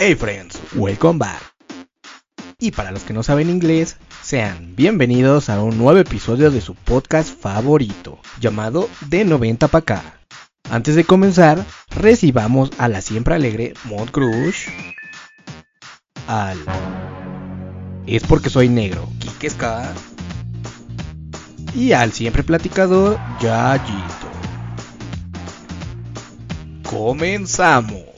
Hey friends, welcome back. Y para los que no saben inglés, sean bienvenidos a un nuevo episodio de su podcast favorito, llamado De 90 pa' acá. Antes de comenzar, recibamos a la siempre alegre Mont Cruz, al Es porque soy negro, Kike Ska, y al siempre platicador, Yayito. Comenzamos.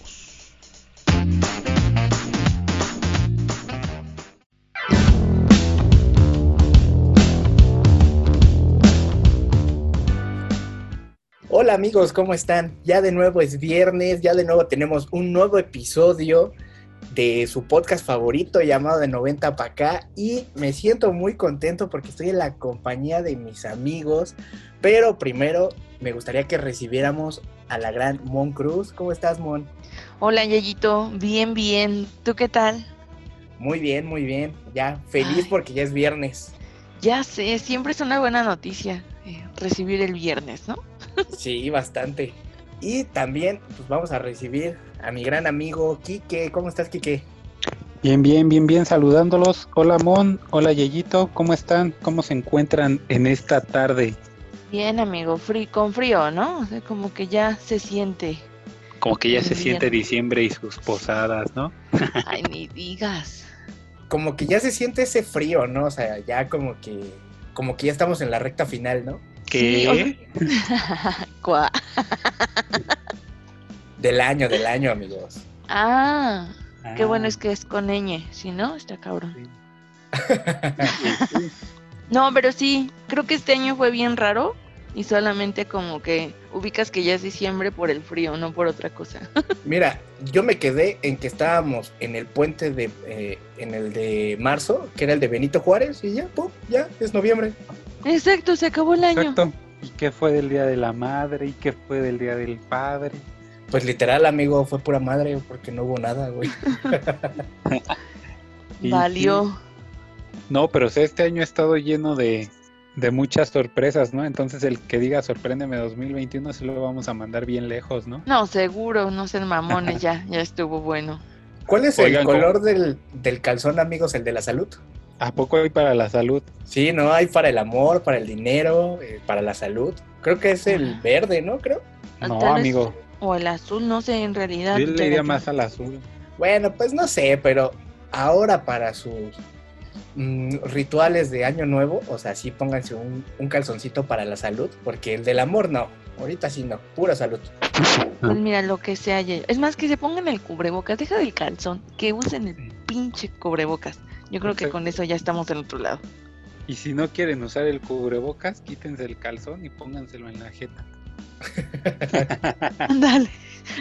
Hola amigos, ¿cómo están? Ya de nuevo es viernes, ya de nuevo tenemos un nuevo episodio de su podcast favorito llamado de 90 para acá y me siento muy contento porque estoy en la compañía de mis amigos, pero primero me gustaría que recibiéramos a la gran Mon Cruz. ¿Cómo estás, Mon? Hola, Yayito, bien, bien. ¿Tú qué tal? Muy bien, muy bien. Ya feliz Ay. porque ya es viernes. Ya sé, siempre es una buena noticia eh, recibir el viernes, ¿no? Sí, bastante. Y también pues vamos a recibir a mi gran amigo Quique. ¿Cómo estás, Quique? Bien, bien, bien, bien, saludándolos. Hola Mon, hola Yeyito, ¿cómo están? ¿Cómo se encuentran en esta tarde? Bien, amigo, frí- con frío, ¿no? O sea, como que ya se siente. Como que ya se Bien. siente diciembre y sus posadas, ¿no? Ay, ni digas. Como que ya se siente ese frío, ¿no? O sea, ya como que como que ya estamos en la recta final, ¿no? Sí, ¿Qué? Cuá. Del año, del año, amigos. Ah, qué bueno Ah, es que es con ñ, si no, está cabrón. sí. No, pero sí, creo que este año fue bien raro y solamente como que ubicas que ya es diciembre por el frío, no por otra cosa. Mira, yo me quedé en que estábamos en el puente de, eh, en el de marzo, que era el de Benito Juárez, y ya, pum, ya, es noviembre. Exacto, se acabó el año. Exacto. ¿Y qué fue del Día de la Madre? ¿Y qué fue del Día del Padre? Pues literal, amigo, fue pura madre, porque no hubo nada, güey. Y Valió. No, pero o sea, este año ha estado lleno de, de muchas sorpresas, ¿no? Entonces el que diga sorpréndeme 2021 se lo vamos a mandar bien lejos, ¿no? No, seguro, no sean mamones, ya, ya estuvo bueno. ¿Cuál es Oigan, el ¿cómo? color del, del calzón, amigos, el de la salud? ¿A poco hay para la salud? Sí, no, hay para el amor, para el dinero, eh, para la salud. Creo que es el Ah. verde, ¿no? Creo. No, amigo. O el azul, no sé, en realidad. Yo le iría de- más al azul. Bueno, pues no sé, pero ahora para sus mm, rituales de año nuevo, o sea, sí pónganse un, un calzoncito para la salud, porque el del amor no. Ahorita sí no, pura salud. Pues mira, lo que sea. ya- Es más, que se pongan el cubrebocas, deja del calzón, que usen el pinche cubrebocas. Yo creo que con eso ya estamos del otro lado. Y si no quieren usar el cubrebocas, quítense el calzón y pónganselo en la jeta. Dale.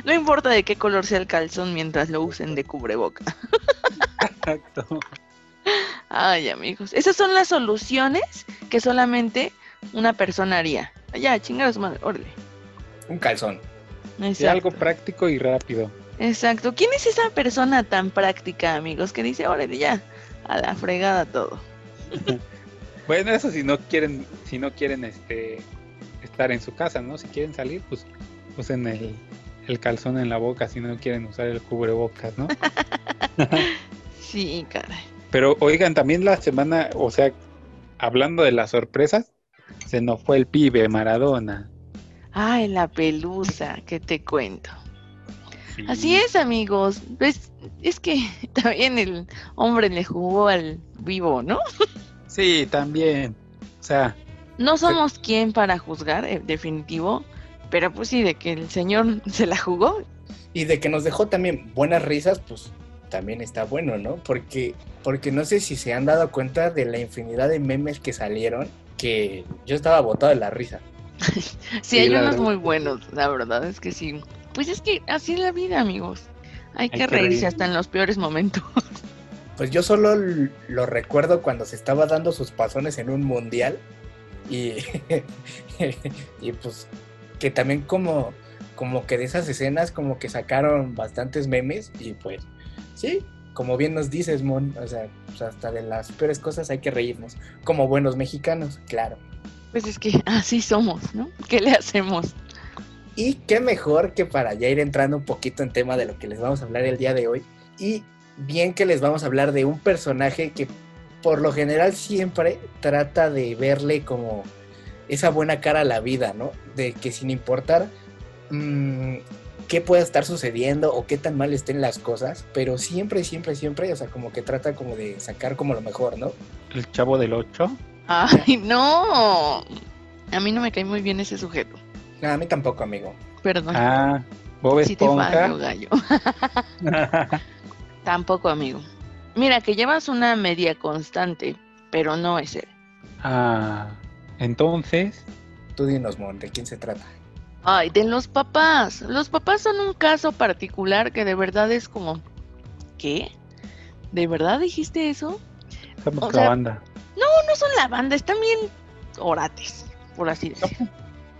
No importa de qué color sea el calzón mientras lo usen de cubreboca. Exacto. Ay, amigos. Esas son las soluciones que solamente una persona haría. Ya, chingados madre, órale. Un calzón. Sí, algo Exacto. práctico y rápido. Exacto. ¿Quién es esa persona tan práctica, amigos, que dice, órale, ya, a la fregada todo? Bueno, eso si no quieren, si no quieren este estar en su casa, ¿no? Si quieren salir, pues usen el, el calzón en la boca si no quieren usar el cubrebocas, ¿no? Sí, caray. Pero oigan, también la semana, o sea, hablando de las sorpresas, se nos fue el pibe Maradona. Ay, la pelusa, que te cuento. Sí. Así es, amigos. Pues, es que también el hombre le jugó al vivo, ¿no? Sí, también. O sea, No somos quien para juzgar, eh, definitivo, pero pues sí, de que el señor se la jugó. Y de que nos dejó también buenas risas, pues también está bueno, ¿no? Porque, porque no sé si se han dado cuenta de la infinidad de memes que salieron, que yo estaba botado de la risa. Sí, hay unos muy buenos, la verdad es que sí. Pues es que así es la vida, amigos. Hay que que reírse reír. hasta en los peores momentos. Pues yo solo lo recuerdo cuando se estaba dando sus pasones en un mundial y, y pues que también como, como que de esas escenas como que sacaron bastantes memes y pues sí, como bien nos dices, Mon, o sea, pues hasta de las peores cosas hay que reírnos, como buenos mexicanos, claro. Pues es que así somos, ¿no? ¿Qué le hacemos? Y qué mejor que para ya ir entrando un poquito en tema de lo que les vamos a hablar el día de hoy. Y bien que les vamos a hablar de un personaje que por lo general siempre trata de verle como esa buena cara a la vida, ¿no? De que sin importar mmm, qué pueda estar sucediendo o qué tan mal estén las cosas, pero siempre, siempre, siempre, o sea, como que trata como de sacar como lo mejor, ¿no? El chavo del 8. Ay, no. A mí no me cae muy bien ese sujeto. No, a mí tampoco, amigo. Perdón. Ah, Bob Sí te Esponja. fallo, gallo. Tampoco, amigo. Mira, que llevas una media constante, pero no es él. ah, entonces, Tú dinos, Mon, ¿de quién se trata? Ay, de los papás. Los papás son un caso particular que de verdad es como... ¿Qué? ¿De verdad dijiste eso? somos O la banda. No, no son la banda, están bien orates, por así decirlo.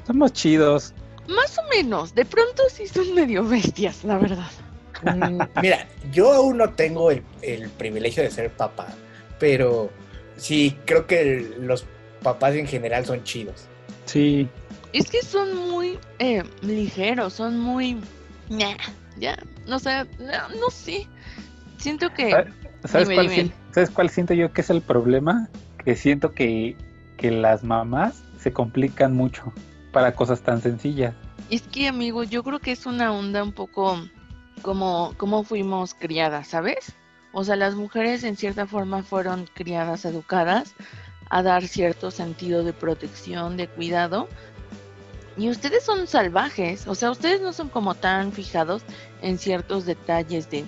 Somos chidos. Más o menos, de pronto sí son medio bestias, la verdad. Mm, Mira, yo aún no tengo el, el privilegio de ser papá, pero sí, creo que el- los papás en general son chidos. Sí. Es que son muy eh, ligeros, son muy... Nah, ya, no sé, no, no sé. Siento que... ¿Sabes- ¿Sabes Dime, cuál, dime. ¿Sabes cuál siento yo que es el problema? Que siento que, que las mamás se complican mucho para cosas tan sencillas. Es que, amigo, yo creo que es una onda un poco como, como fuimos criadas, ¿sabes? O sea, las mujeres en cierta forma fueron criadas, educadas a dar cierto sentido de protección, de cuidado. Y ustedes son salvajes, o sea, ustedes no son como tan fijados en ciertos detalles de,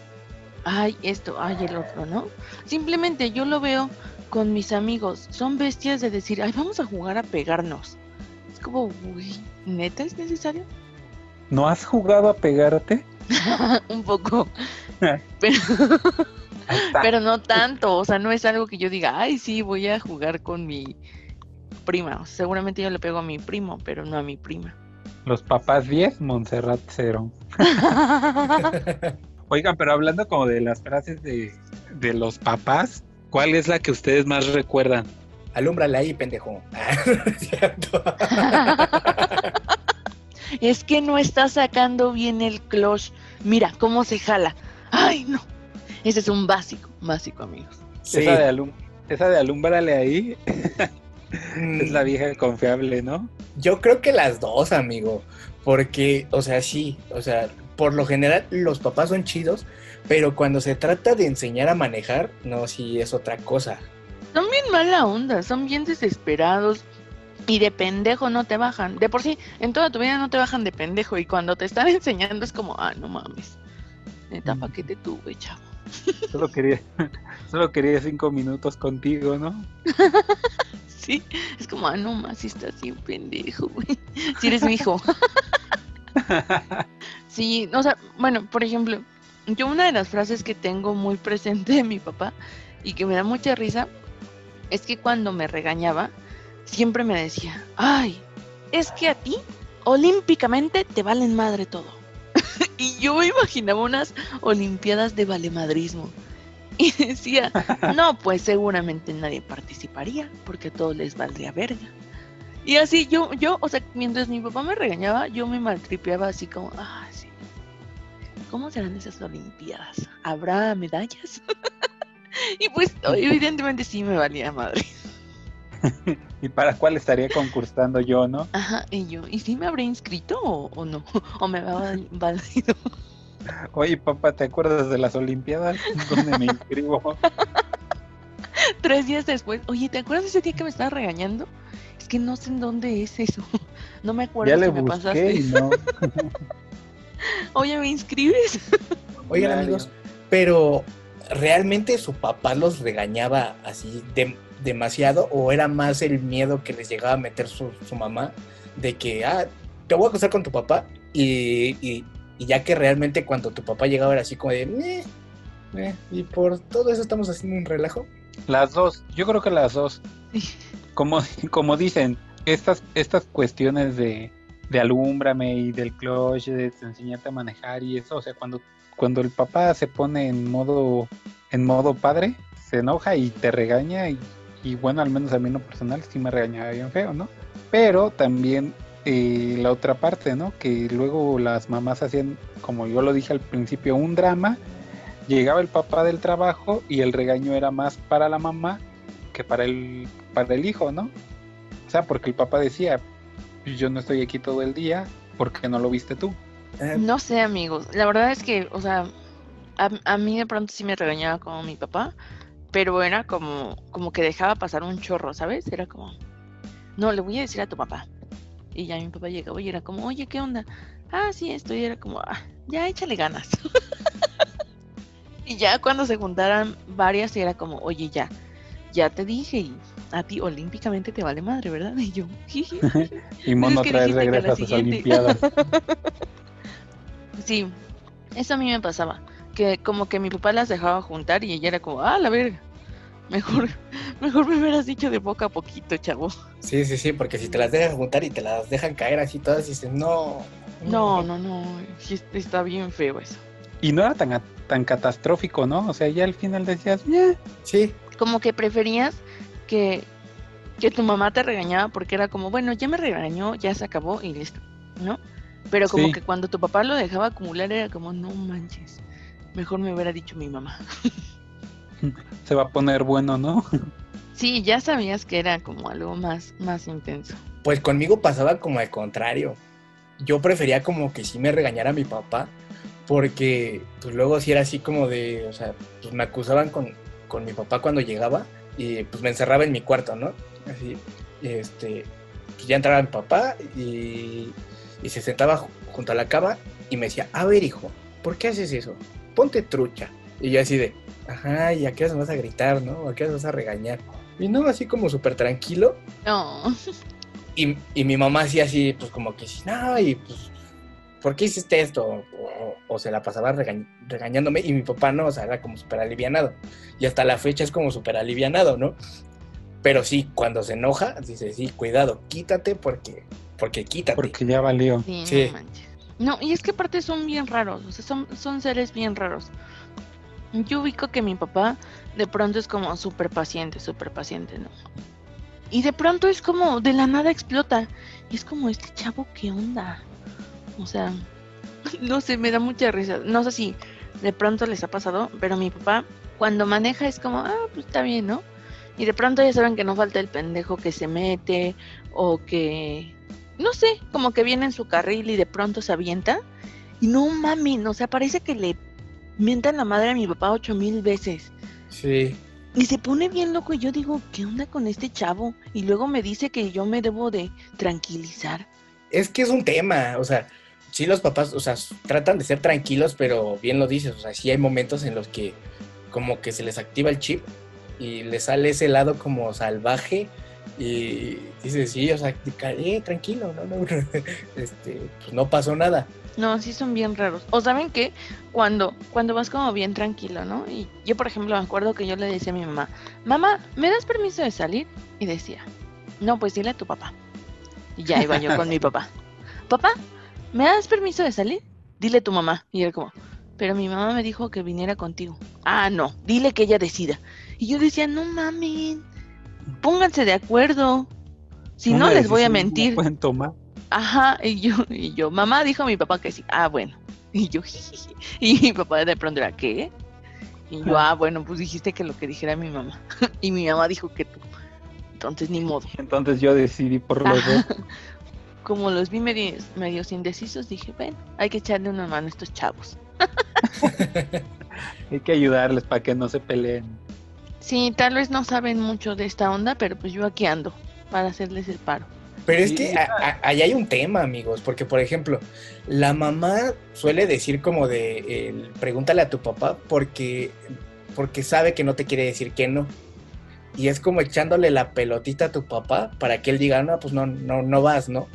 ay, esto, ay, el otro, ¿no? Simplemente yo lo veo con mis amigos, son bestias de decir, ay, vamos a jugar a pegarnos. Es como, uy, ¿neta es necesario? ¿No has jugado a pegarte? un poco, está. pero no tanto, o sea, no es algo que yo diga, ay, sí, voy a jugar con mi prima. O sea, seguramente yo le pego a mi primo, pero no a mi prima. Los papás 10, Montserrat 0. Oigan, pero hablando como de las frases de, de los papás, ¿cuál es la que ustedes más recuerdan? Alúmbrala ahí, pendejo. Es que no está sacando bien el clutch. Mira cómo se jala. Ay, no. Ese es un básico, básico, amigos. Sí. Esa de, alum esa de alúmbrale ahí Mm, es la vieja confiable, ¿no? Yo creo que las dos, amigo. Porque, o sea, sí, o sea, por lo general los papás son chidos, pero cuando se trata de enseñar a manejar, no, sí es otra cosa. Son bien mala onda, son bien desesperados y de pendejo no te bajan. De por sí, en toda tu vida no te bajan de pendejo y cuando te están enseñando es como, ah, no mames. Neta, ¿pa' qué te tuve, chavo? Solo quería, solo quería cinco minutos contigo, ¿no? Sí, es como, ah, no más, si estás bien pendejo, güey. Si eres mi hijo. Sí, o sea, bueno, por ejemplo, yo una de las frases que tengo muy presente de mi papá y que me da mucha risa es que cuando me regañaba, siempre me decía, ay, es que a ti olímpicamente te valen madre todo. y yo me imaginaba unas olimpiadas de valemadrismo. Y decía, no, pues seguramente nadie participaría porque a todos les valdría verga. Y así yo, yo, o sea, mientras mi papá me regañaba, yo me maltripeaba así como, ah, sí. ¿Cómo serán esas olimpiadas? ¿Habrá medallas? y pues, evidentemente sí me valía madre. ¿Y para cuál estaría concursando yo, no? Ajá, y yo, ¿y si me habré inscrito o, o no? ¿O me había valido? Oye, papá, ¿te acuerdas de las Olimpiadas? ¿Dónde me inscribo? Tres días después, oye, ¿te acuerdas de ese día que me estaba regañando? Es que no sé en dónde es eso. No me acuerdo Ya si le me busqué pasaste. y no. Oye, ¿me inscribes? Oigan, amigos, pero ¿realmente su papá los regañaba así de- demasiado o era más el miedo que les llegaba a meter su, su mamá de que, ah, te voy a acusar con tu papá y, y- ya que realmente cuando tu papá llegaba era así como de, y por todo eso estamos haciendo un relajo? Las dos, yo creo que las dos. Como, como dicen, estas, estas cuestiones de, de alúmbrame y del clutch, de enseñarte a manejar y eso, o sea, cuando cuando el papá se pone en modo, en modo padre, se enoja y te regaña y, y bueno, al menos a mí en lo personal sí me regañaba bien feo, ¿no? Pero también eh, la otra parte, ¿no? Que luego las mamás hacían, como yo lo dije al principio, un drama. Llegaba el papá del trabajo y el regaño era más para la mamá que para el, para el hijo, ¿no? O sea, porque el papá decía, yo no estoy aquí todo el día, ¿por qué no lo viste tú? Eh, No sé, amigos. La verdad es que, o sea, a, a mí de pronto sí me regañaba como mi papá, pero era como, como que dejaba pasar un chorro, ¿sabes? Era como, no, le voy a decir a tu papá. Y ya mi papá llegaba y era como, oye, ¿qué onda? Ah, sí, esto. Y era como, ah, ya échale ganas. y ya cuando se juntaran varias, era como, oye, ya, ya te dije y a ti olímpicamente te vale madre, ¿verdad? Y yo, "Jiji". Y Mono otra vez regresa a sus. Olimpiadas. Sí, eso a mí me pasaba. Que como que mi papá las dejaba juntar y ella era como, ah, la verga. Mejor, mejor me hubieras dicho de poco a poquito, chavo. Sí, sí, sí, porque si te las dejan juntar y te las dejan caer así todas, dices, no. No, no, no. sí está bien feo eso. Y no era tan, tan catastrófico, ¿no? O sea, ya al final decías, "Ya". Sí, Como que preferías que, que tu mamá te regañaba porque era como, bueno, ya me regañó, ya se acabó y listo, ¿no? Pero como Sí. que cuando tu papá lo dejaba acumular era como, no manches, mejor me hubiera dicho mi mamá. se va a poner bueno, ¿no? Sí, ya sabías que era como algo más, más intenso. pues conmigo pasaba como al contrario. Yo prefería como que sí me regañara mi papá, porque pues luego sí era así como de, o sea, pues me acusaban con, con mi papá cuando llegaba y pues me encerraba en mi cuarto, ¿no? Así, este, pues ya entraba mi papá y, y se sentaba ju- junto a la cama y me decía, a ver hijo, ¿por qué haces eso? Ponte trucha. Y yo así de, ajá, ¿y a qué hora vas a gritar, no? ¿A qué hora vas a regañar? Y no, así como súper tranquilo. No, Y, y mi mamá hacía así, pues como que sí, no, y pues, ¿por qué hiciste esto? O, o- o se la pasaba regañ- regañándome y mi papá no, o sea, era como súper alivianado. Y hasta la fecha es como súper alivianado, ¿no? Pero sí, cuando se enoja, dice, sí, cuidado, quítate porque, porque quítate. Porque ya valió. sí, Sí. no manches. No, y es que aparte son bien raros, o sea, son, son seres bien raros. Yo ubico que mi papá de pronto es como súper paciente, súper paciente, ¿no? Y de pronto es como, de la nada explota. Y es como, este chavo, ¿qué onda? O sea, no sé, me da mucha risa. No sé si de pronto les ha pasado, pero mi papá cuando maneja es como, ah, pues está bien, ¿no? Y de pronto ya saben que no falta el pendejo que se mete o que, no sé, como que viene en su carril y de pronto se avienta. Y no mames, o sea, parece que le mientan la madre a mi papá ocho mil veces. Sí. Y se pone bien loco y yo digo, ¿qué onda con este chavo? Y luego me dice que yo me debo de tranquilizar. Es que es un tema, o sea, sí los papás, o sea, tratan de ser tranquilos, pero bien lo dices, o sea, sí hay momentos en los que como que se les activa el chip y les sale ese lado como salvaje y dices, sí, o sea, eh, tranquilo, no, no, este, pues no pasó nada. No, sí son bien raros. O saben que cuando, cuando vas como bien tranquilo, ¿no? Y yo, por ejemplo, me acuerdo que yo le decía a mi mamá, mamá, ¿me das permiso de salir? Y decía, no, pues dile a tu papá. Y ya iba yo con mi papá. Papá, ¿me das permiso de salir? Dile a tu mamá. Y él como, pero mi mamá me dijo que viniera contigo. Ah, no, dile que ella decida. Y yo decía, no mamen, pónganse de acuerdo. Si no, les voy a mentir. pueden tomar. Ajá, y yo, y yo, mamá dijo a mi papá que sí. Ah, bueno. Y yo, jijiji. Y mi papá de pronto era, ¿qué? Y yo, ah, bueno, pues dijiste que lo que dijera mi mamá. Y mi mamá dijo que tú. Entonces, ni modo. Entonces yo decidí por los dos. Como los vi medios, medios indecisos, dije, bueno, hay que echarle una mano a estos chavos. Hay que ayudarles para que no se peleen. Sí, tal vez no saben mucho de esta onda, pero pues yo aquí ando para hacerles el paro. Pero es que a- a- ahí hay un tema, amigos, porque por ejemplo, la mamá suele decir como de, pregúntale a tu papá porque, porque sabe que no te quiere decir que no. Y es como echándole la pelotita a tu papá para que él diga, no, pues no, no, no vas, ¿no?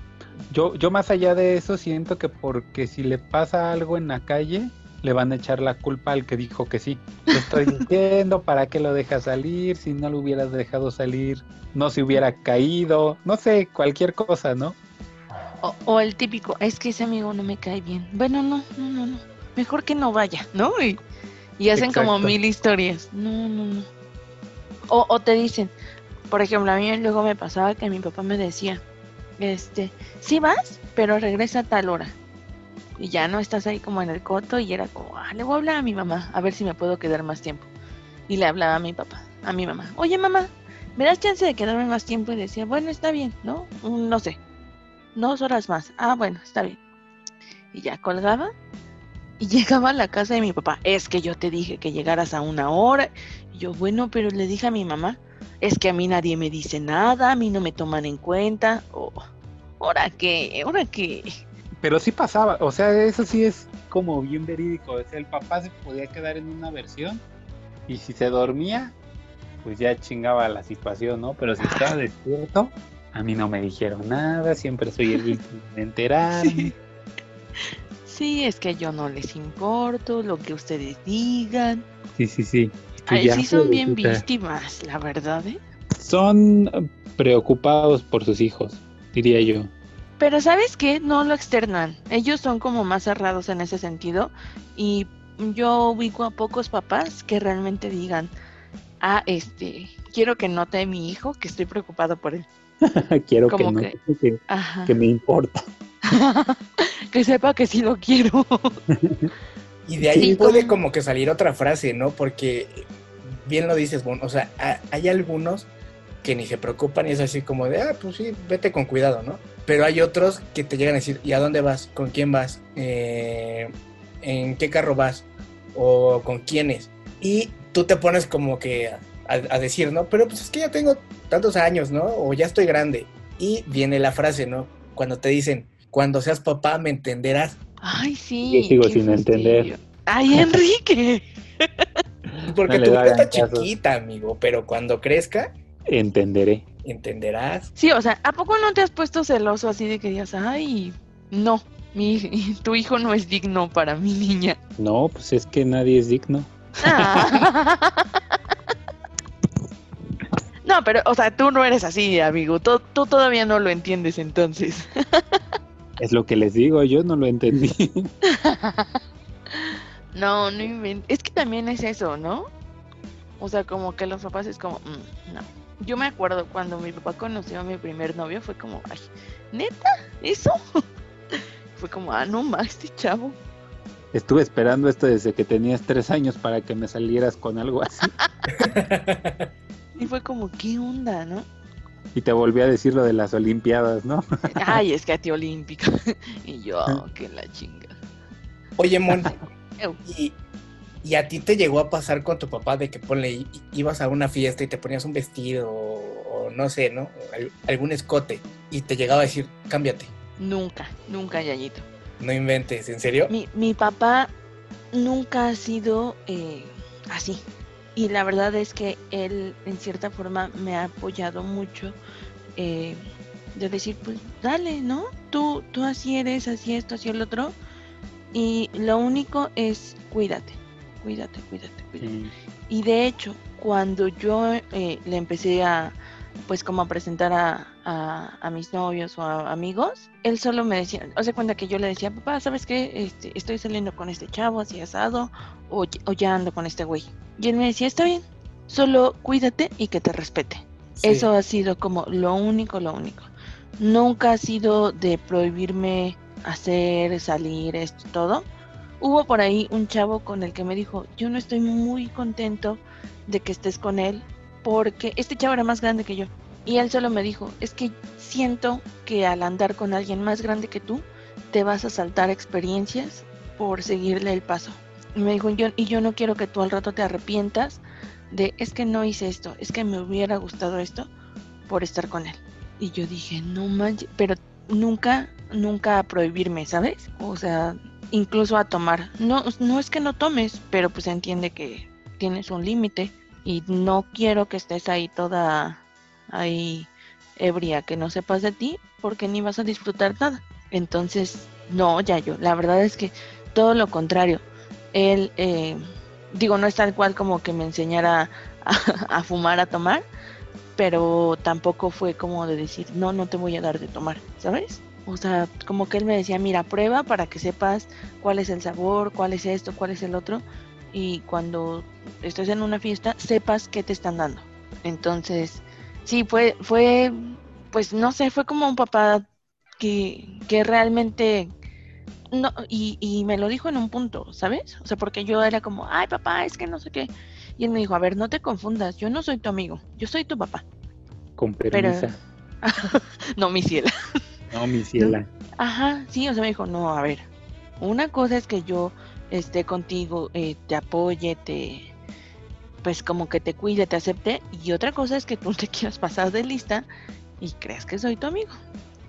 Yo, yo más allá de eso siento que porque si le pasa algo en la calle, le van a echar la culpa al que dijo que sí. Te estoy diciendo, ¿para qué lo dejas salir? Si no lo hubieras dejado salir, no se hubiera caído, no sé, cualquier cosa, ¿no? O, o el típico, es que ese amigo no me cae bien. Bueno, no, no, no, no. mejor que no vaya, ¿no? Y, y hacen como mil historias. No, no, no. O, o te dicen, por ejemplo, a mí luego me pasaba que mi papá me decía, este, sí vas, pero regresa a tal hora. Y ya no estás ahí como en el coto y era como, ah, le voy a hablar a mi mamá, a ver si me puedo quedar más tiempo. Y le hablaba a mi papá, a mi mamá, oye mamá, ¿me das chance de quedarme más tiempo? Y decía, bueno, está bien, ¿no? Un- No sé, dos horas más. Ah, bueno, está bien. Y ya colgaba y llegaba a la casa de mi papá. Es que yo te dije que llegaras a una hora. Y yo, bueno, pero le dije a mi mamá, es que a mí nadie me dice nada, a mí no me toman en cuenta. Oh, ¿Ahora qué? ¿Ahora qué? Pero sí pasaba, o sea, eso sí es como bien verídico. O sea, el papá se podía quedar en una versión y si se dormía, pues ya chingaba la situación, ¿no? Pero si estaba despierto, a mí no me dijeron nada, siempre soy el último en enterarme. Sí, es que yo no les importo lo que ustedes digan. Sí, sí, sí. Ay, sí son bien víctimas, la verdad, ¿eh? Son preocupados por sus hijos, diría yo. Pero ¿sabes qué? No lo externan. Ellos son como más cerrados en ese sentido. Y yo ubico a pocos papás que realmente digan, ah, este, quiero que note mi hijo que estoy preocupado por él. Quiero que Como no, que- que, Ajá. que me importa. que sepa que sí lo quiero. Y de ahí Sí, puede como- como que salir otra frase, ¿no? Porque bien lo dices, Bon, o sea, ha- hay algunos que ni se preocupan y es así como de, ah, pues sí, vete con cuidado, ¿no? Pero hay otros que te llegan a decir, ¿y a dónde vas? ¿Con quién vas? Eh, ¿En qué carro vas? ¿O con quiénes? Y tú te pones como que a, a decir, ¿no? Pero pues es que ya tengo tantos años, ¿no? O ya estoy grande. Y viene la frase, ¿no? Cuando te dicen, cuando seas papá me entenderás. Ay, sí. Yo sigo sin entender. Ay, Enrique. Porque No tu vida está caso. chiquita, amigo, pero cuando crezca, Entenderé. Entenderás. Sí, o sea, ¿a poco no te has puesto celoso así de que digas, ay, no, mi, tu hijo no es digno para mi niña? No, pues es que nadie es digno. Ah. No, pero, o sea, tú no eres así, amigo. Tú, tú todavía no lo entiendes entonces. Es lo que les digo, yo no lo entendí. No, no inventes. Es que también es eso, ¿no? O sea, como que los papás es como, "Mm, no. Yo me acuerdo cuando mi papá conoció a mi primer novio, fue como, ay, ¿neta? ¿Eso? Fue como, ah, no más, este chavo. Estuve esperando esto desde que tenías tres años para que me salieras con algo así. Y fue como, ¿qué onda, no? Y te volví a decir lo de las Olimpiadas, ¿no? Ay, es que a ti olímpica. Y yo, "Oh, que la chinga. Oye, Mon, y, y a ti te llegó a pasar con tu papá de que ponle, ibas a una fiesta y te ponías un vestido o, o no sé, ¿no? Al- algún escote y te llegaba a decir, cámbiate. Nunca, nunca, Yayito. No inventes, ¿en serio? Mi, mi papá nunca ha sido eh, así. Y la verdad es que él, en cierta forma, me ha apoyado mucho. eh, de decir, pues dale, ¿no? Tú, tú así eres, así esto, así el otro. Y lo único es cuídate, cuídate, cuídate, cuídate. Sí. Y de hecho, cuando yo eh, le empecé a, pues como a presentar a, a- a mis novios o a amigos, él solo me decía, o sea, cuenta que yo le decía, papá, ¿sabes qué? Este, estoy saliendo con este chavo así asado, o, o ya ando con este güey. Y él me decía, está bien, solo cuídate y que te respete. Sí. Eso ha sido como lo único, lo único. Nunca ha sido de prohibirme hacer, salir, esto, todo. Hubo por ahí un chavo con el que me dijo, yo no estoy muy contento de que estés con él porque este chavo era más grande que yo. Y él solo me dijo, es que siento que al andar con alguien más grande que tú, te vas a saltar experiencias por seguirle el paso. Y me dijo, yo, y yo no quiero que tú al rato te arrepientas de, es que no hice esto, es que me hubiera gustado esto por estar con él. Y yo dije, no manches, pero nunca, nunca prohibirme, ¿sabes? O sea, incluso a tomar. No, no es que no tomes, pero pues entiende que tienes un límite y no quiero que estés ahí toda ahí ebria, que no sepas de ti, porque ni vas a disfrutar nada. Entonces, no, ya yo, la verdad es que todo lo contrario. Él, eh, digo, no es tal cual como que me enseñara a, a fumar, a tomar, pero tampoco fue como de decir, no, no te voy a dar de tomar, ¿sabes? O sea, como que él me decía, mira, prueba para que sepas cuál es el sabor, cuál es esto, cuál es el otro. Y cuando estés en una fiesta, sepas qué te están dando. Entonces, sí, fue, fue, pues no sé, fue como un papá que, que realmente no, y, y me lo dijo en un punto, ¿sabes? O sea, porque yo era como, ay papá, es que no sé qué. Y él me dijo, a ver, no te confundas, yo no soy tu amigo, yo soy tu papá. Con Pero- permiso. no, mi ciela. No, mi ciela. Ajá, sí, o sea, me dijo, no, a ver, una cosa es que yo esté contigo, eh, te apoye, te, pues como que te cuide, te acepte, y otra cosa es que tú te quieras pasar de lista y creas que soy tu amigo.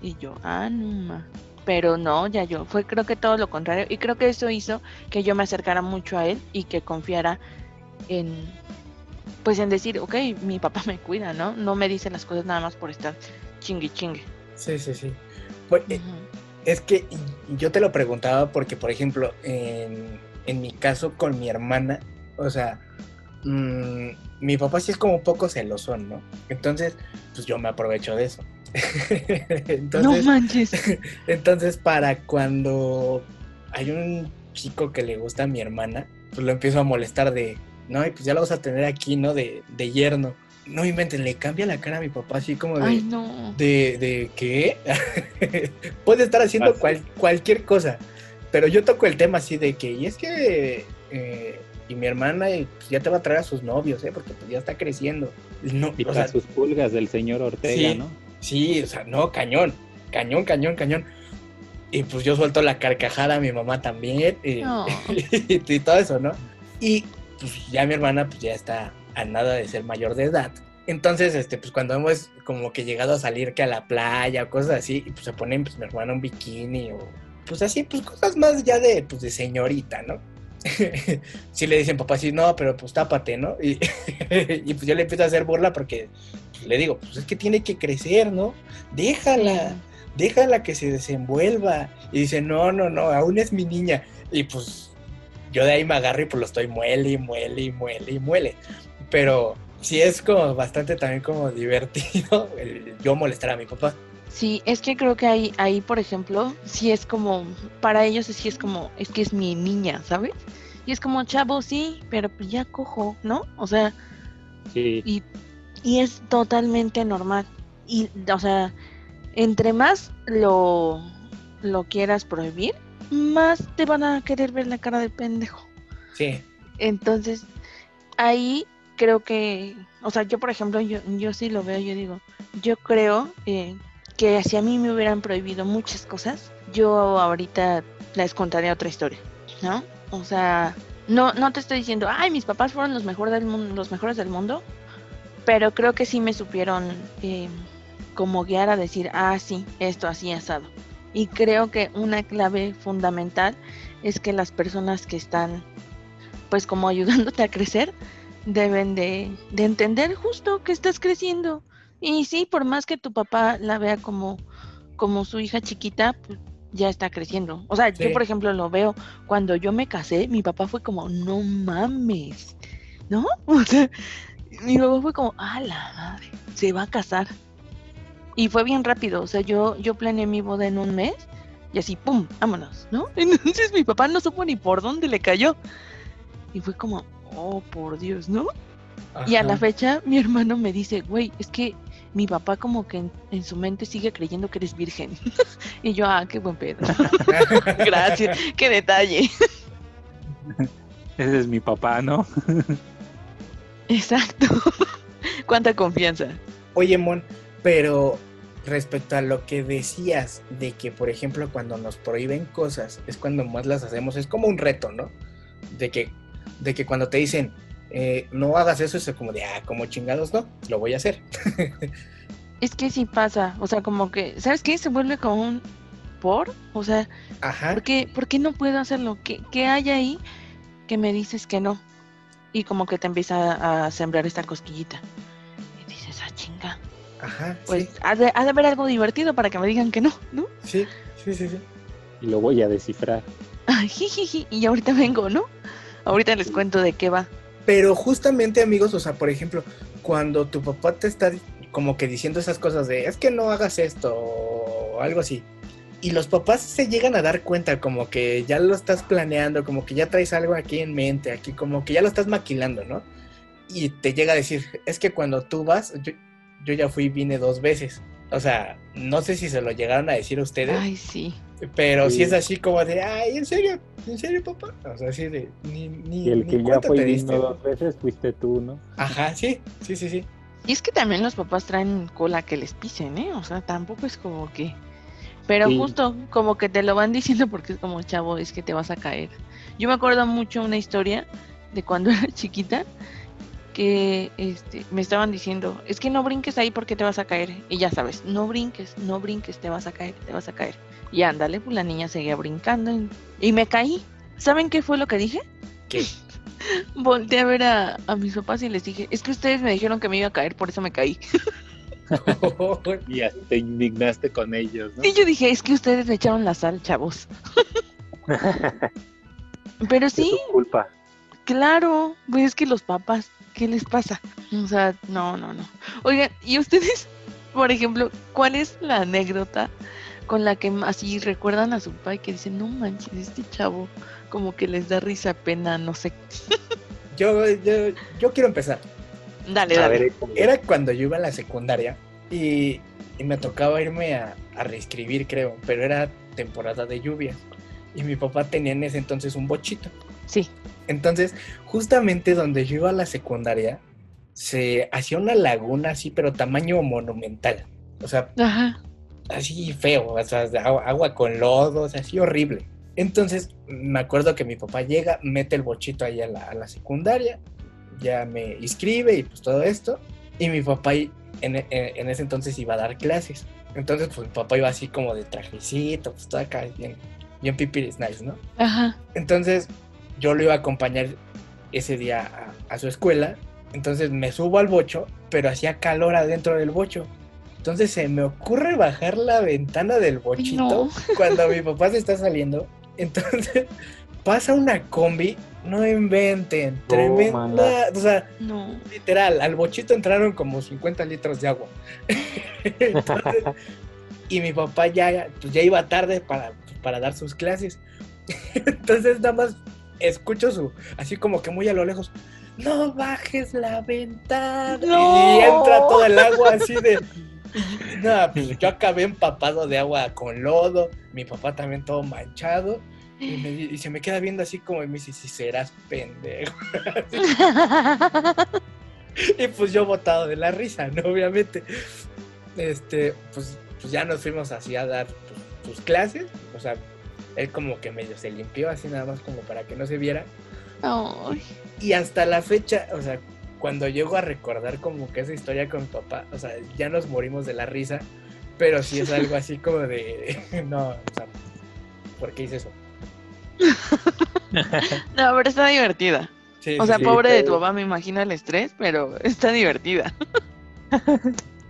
Y yo, ah, no. Pero no, ya yo, fue creo que todo lo contrario, y creo que eso hizo que yo me acercara mucho a él y que confiara en, pues en decir, ok, mi papá me cuida, ¿no? No me dice las cosas nada más por estar chingue chingue. Sí, sí, sí. Pues, eh. Es que yo te lo preguntaba porque, por ejemplo, en, en mi caso con mi hermana, o sea, mm, mi papá sí es como un poco celosón, ¿no? Entonces, pues yo me aprovecho de eso. entonces, no manches. entonces, para cuando hay un chico que le gusta a mi hermana, pues lo empiezo a molestar de, no, y pues ya lo vas a tener aquí, ¿no? De, de yerno. No inventen, le cambia la cara a mi papá así como de... Ay, no. ¿De, de qué? Puede estar haciendo cual- cualquier cosa. Pero yo toco el tema así de que, y es que, eh, y mi hermana eh, pues, ya te va a traer a sus novios, ¿eh? Porque pues, ya está creciendo. No, Y o para sea, sus pulgas del señor Ortega, Sí. ¿no? sí, o sea, no, cañón, cañón, cañón, cañón. Y pues yo suelto la carcajada a mi mamá también, y, No. y todo eso, ¿no? Y pues ya mi hermana pues ya está a nada de ser mayor de edad. Entonces, este, pues cuando hemos como que llegado a salir que a la playa o cosas así, y pues se ponen pues mi hermana un bikini o pues así, pues cosas más ya de, pues de señorita, ¿no? si le dicen papá, sí, no, pero pues tápate, ¿no? Y, y pues yo le empiezo a hacer burla porque pues, le digo, pues es que tiene que crecer, ¿no? Déjala, déjala que se desenvuelva. Y dice, no, no, no, aún es mi niña. Y pues yo de ahí me agarro y pues lo estoy muele y muele y muele y muele. Pero sí es como bastante también como divertido el yo molestar a mi papá. Sí, es que creo que ahí, ahí, por ejemplo, sí es como, para ellos sí es como, es que es mi niña, ¿sabes? Y es como, chavo, sí, pero pues ya cojo, ¿no? O sea, Sí. y, y es totalmente normal. Y, o sea, entre más lo, lo quieras prohibir, más te van a querer ver la cara de pendejo. Sí, Entonces, ahí creo que, o sea, yo por ejemplo, yo, yo sí lo veo, yo digo, yo creo eh, que si a mí me hubieran prohibido muchas cosas, yo ahorita les contaría otra historia, ¿no? O sea, no, no te estoy diciendo, ay, mis papás fueron los, mejor del mundo, los mejores del mundo, pero creo que sí me supieron eh, como guiar a decir, ah, sí, esto así asado. Y creo que una clave fundamental es que las personas que están pues como ayudándote a crecer, deben de, de entender justo que estás creciendo. Y sí, por más que tu papá la vea como, como su hija chiquita, pues ya está creciendo. O sea, Sí. yo por ejemplo lo veo, cuando yo me casé, mi papá fue como, no mames, ¿no? O sea, mi papá fue como, ah, la madre, se va a casar. Y fue bien rápido, o sea, yo, yo planeé mi boda en un mes y así, ¡pum!, vámonos, ¿no? Entonces mi papá no supo ni por dónde le cayó. Y fue como, oh, por Dios, ¿no? Y a la fecha mi hermano me dice, güey, es que mi papá como que en, en su mente sigue creyendo que eres virgen. y yo, ah, qué buen pedo. Gracias, qué detalle. Ese es mi papá, ¿no? Exacto. Cuánta confianza. Oye, Mon, pero respecto a lo que decías de que, por ejemplo, cuando nos prohíben cosas, es cuando más las hacemos, es como un reto, ¿no? De que, de que cuando te dicen, eh, no hagas eso, es como de, ah, como chingados, no, lo voy a hacer. Es que sí pasa, o sea, como que, ¿sabes qué? Se vuelve como un por, o sea, Ajá. ¿por qué, por qué no puedo hacerlo? ¿Qué, ¿Qué hay ahí que me dices que no? Y como que te empieza a sembrar esta cosquillita. Y dices, ah, chinga. Ajá, Pues ha, de, ha de haber algo divertido para que me digan que no, ¿no? sí, sí, sí, sí, sí. Y lo voy a descifrar. Ay, jijiji, y ahorita vengo, ¿no? Ahorita les cuento de qué va. Pero justamente, amigos, o sea, por ejemplo, cuando tu papá te está como que diciendo esas cosas de, es que no hagas esto o algo así, y los papás se llegan a dar cuenta como que ya lo estás planeando, como que ya traes algo aquí en mente, aquí como que ya lo estás maquilando, ¿no? Y te llega a decir, es que cuando tú vas, yo, yo ya fui vine dos veces. O sea, no sé si se lo llegaron a decir a ustedes, Ay, sí. pero Sí. si es así como de, ay, ¿en serio? ¿En serio, papá? O sea, así de, ni, ni, Y el ni que ya cuenta fue diste. dos veces fuiste tú, ¿no? Ajá, sí, sí, sí, sí. Y es que también los papás traen cola que les pisen, ¿eh? O sea, tampoco es como que... Pero Sí. justo como que te lo van diciendo porque es como, chavo, es que te vas a caer. Yo me acuerdo mucho una historia de cuando era chiquita que este, me estaban diciendo, es que no brinques ahí porque te vas a caer. Y ya sabes, no brinques, no brinques, te vas a caer, te vas a caer. Y ándale, pues la niña seguía brincando y, y me caí. ¿Saben qué fue lo que dije? ¿Qué? Volté a ver a, a mis papás y les dije, es que ustedes me dijeron que me iba a caer, por eso me caí. Y hasta te indignaste con ellos, ¿no? Y yo dije, es que ustedes me echaron la sal, chavos. Pero Es sí, tu culpa. claro, pues es que los papás, ¿qué les pasa? O sea, no, no, no. Oigan, ¿y ustedes, por ejemplo, cuál es la anécdota con la que así recuerdan a su papá y que dicen, no manches, este chavo, como que les da risa, pena, no sé. yo, yo, yo quiero empezar. Dale, A dale. ver, Era cuando yo iba a la secundaria y, y me tocaba irme a, a reescribir, creo, pero era temporada de lluvias. Y mi papá tenía en ese entonces un bochito. Sí. Entonces, justamente donde yo iba a la secundaria, se hacía una laguna así, pero tamaño monumental. O sea, Ajá. así feo, o sea, agua, con lodos, así horrible. Entonces, me acuerdo que mi papá llega, mete el bochito ahí a la, a la secundaria, ya me inscribe y pues todo esto. Y mi papá en, en- en ese entonces iba a dar clases. Entonces, pues mi papá iba así como de trajecito, pues todo acá, bien, bien pipiris nice, ¿no? Ajá. Entonces, yo lo iba a acompañar ese día a, a su escuela. Entonces me subo al bocho, pero hacía calor adentro del bocho. Entonces se me ocurre bajar la ventana del bochito No. cuando mi papá se está saliendo. Entonces pasa una combi, no inventen, tremenda. O sea, No. literal, al bochito entraron como 50 litros de agua. Entonces, y mi papá ya, pues, ya iba tarde para, para dar sus clases. Entonces nada más escucho su, así como que muy a lo lejos, no bajes la ventana. No. Y entra todo el agua así de... nada, pues yo acabé empapado de agua con lodo, mi papá también todo manchado. Y, me y se me queda viendo así como y me dice, si serás pendejo. Y pues yo botado de la risa, ¿no? Obviamente. Este, pues, pues ya nos fuimos así a dar pues, sus clases. O sea, él como que medio se limpió así nada más como para que no se viera. Ay. Y hasta la fecha, o sea, cuando llego a recordar como que esa historia con mi papá, o sea, ya nos morimos de la risa. Pero sí es algo así como de, no, o sea, ¿por qué hice eso? No, pero está divertida. Sí, O sea, sí, pobre de tu papá, me imagino el estrés, pero está divertida.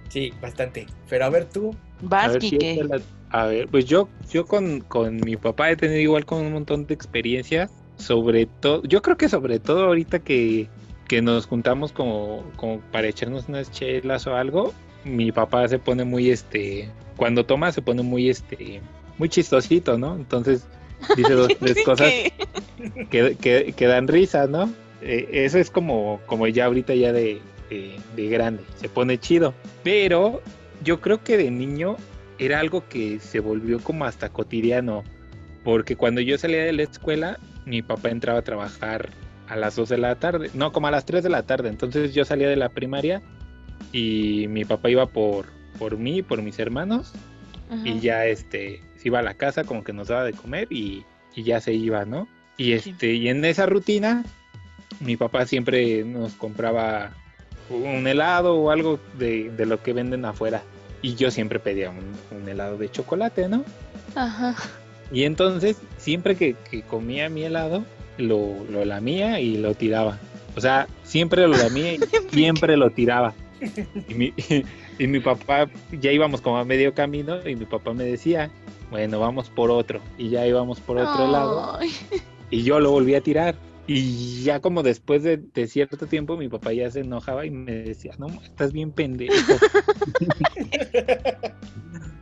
Sí, bastante. Pero a ver tú, Vas, A ver, si Quique. esta la- a ver, pues yo, yo con, con mi papá he tenido igual con un montón de experiencias, sobre todo, yo creo que sobre todo ahorita que, que nos juntamos como, como para echarnos unas chelas o algo, mi papá se pone muy este, cuando toma se pone muy este, muy chistosito, ¿no? Entonces dice dos, tres cosas que, que dan risa, ¿no? Eh, eso es como, como ya ahorita ya de, de, de grande, se pone chido. Pero yo creo que de niño era algo que se volvió como hasta cotidiano, porque cuando yo salía de la escuela, mi papá entraba a trabajar a las 2 de la tarde, no, como a las 3 de la tarde, entonces yo salía de la primaria y mi papá iba por, por mí, por mis hermanos, y ya este se iba a la casa como que nos daba de comer y, y ya se iba, ¿no? Y Sí. este y en esa rutina mi papá siempre nos compraba un helado o algo de, de lo que venden afuera y yo siempre pedía un, un helado de chocolate, ¿no? Ajá. Y entonces siempre que, que comía mi helado lo, lo lamía y lo tiraba. O sea, siempre lo lamía y siempre lo tiraba. Y mi, y mi papá, ya íbamos como a medio camino y mi papá me decía, bueno, vamos por otro. Y ya íbamos por otro lado y yo lo volví a tirar. Y ya como después de, de cierto tiempo mi papá ya se enojaba y me decía, no, estás bien pendejo.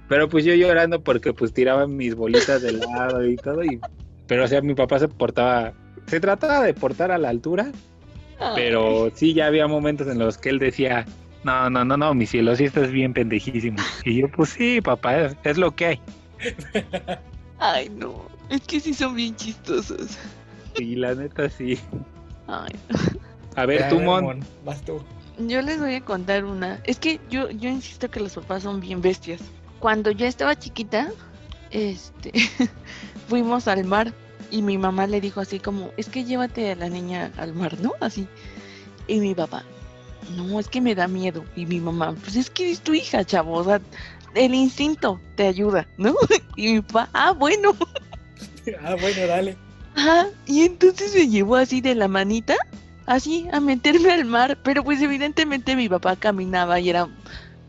Pero pues yo llorando porque pues tiraba mis bolitas de lado y todo. Y... Pero o sea, mi papá se portaba, se trataba de portar a la altura. Pero sí, ya había momentos en los que él decía, no, no, no, no, mi cielo, sí estás bien pendejísimo. Y yo, pues sí, papá, es, es lo que hay. Ay, no. Es que sí son bien chistosos. Y la neta sí. Ay. A ver, Ya, tú, Mon. Mon, Vas tú. Yo les voy a contar una. Es que yo, yo insisto que los papás son bien bestias. Cuando yo estaba chiquita, este, fuimos al mar y mi mamá le dijo así como, es que llévate a la niña al mar, ¿no? Así. Y mi papá, no, es que me da miedo. Y mi mamá, pues es que es tu hija, chavo. O sea, el instinto te ayuda, ¿no? Y mi papá, ah, bueno. Ah, bueno, dale. Ajá, y entonces me llevó así de la manita, así a meterme al mar, pero pues evidentemente mi papá caminaba y era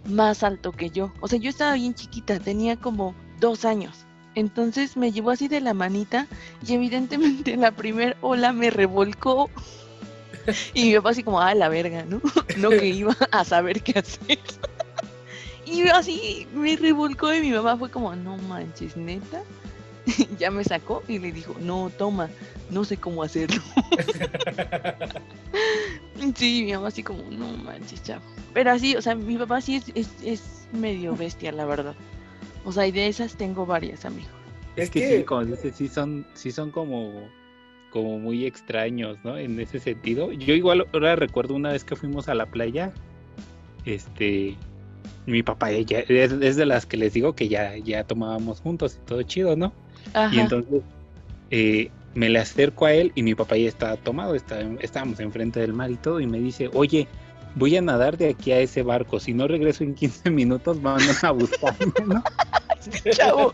más alto que yo. O sea, yo estaba bien chiquita, tenía como dos años. Entonces me llevó así de la manita y evidentemente la primer ola me revolcó. Y mi papá así como, ah, la verga, ¿no? No que iba a saber qué hacer. Y así me revolcó y mi mamá fue como, no manches, neta. ya me sacó y le dijo, no, toma, no sé cómo hacerlo. sí, mi mamá así como, no manches, chavo. Pero así, o sea, mi papá sí es, es, es medio bestia, la verdad. O sea, y de esas tengo varias, amigo. Es que, sí, como dices, sí son, sí son como, como muy extraños, ¿no? En ese sentido. Yo igual ahora recuerdo una vez que fuimos a la playa, este, mi papá ella, es, es de las que les digo que ya, ya tomábamos juntos y todo chido, ¿no? Ajá. Y entonces eh, me le acerco a él y mi papá ya estaba tomado, está, estábamos enfrente del mar y todo, y me dice, oye, voy a nadar de aquí a ese barco, si no regreso en 15 minutos van a buscarme, ¿no? Chavo.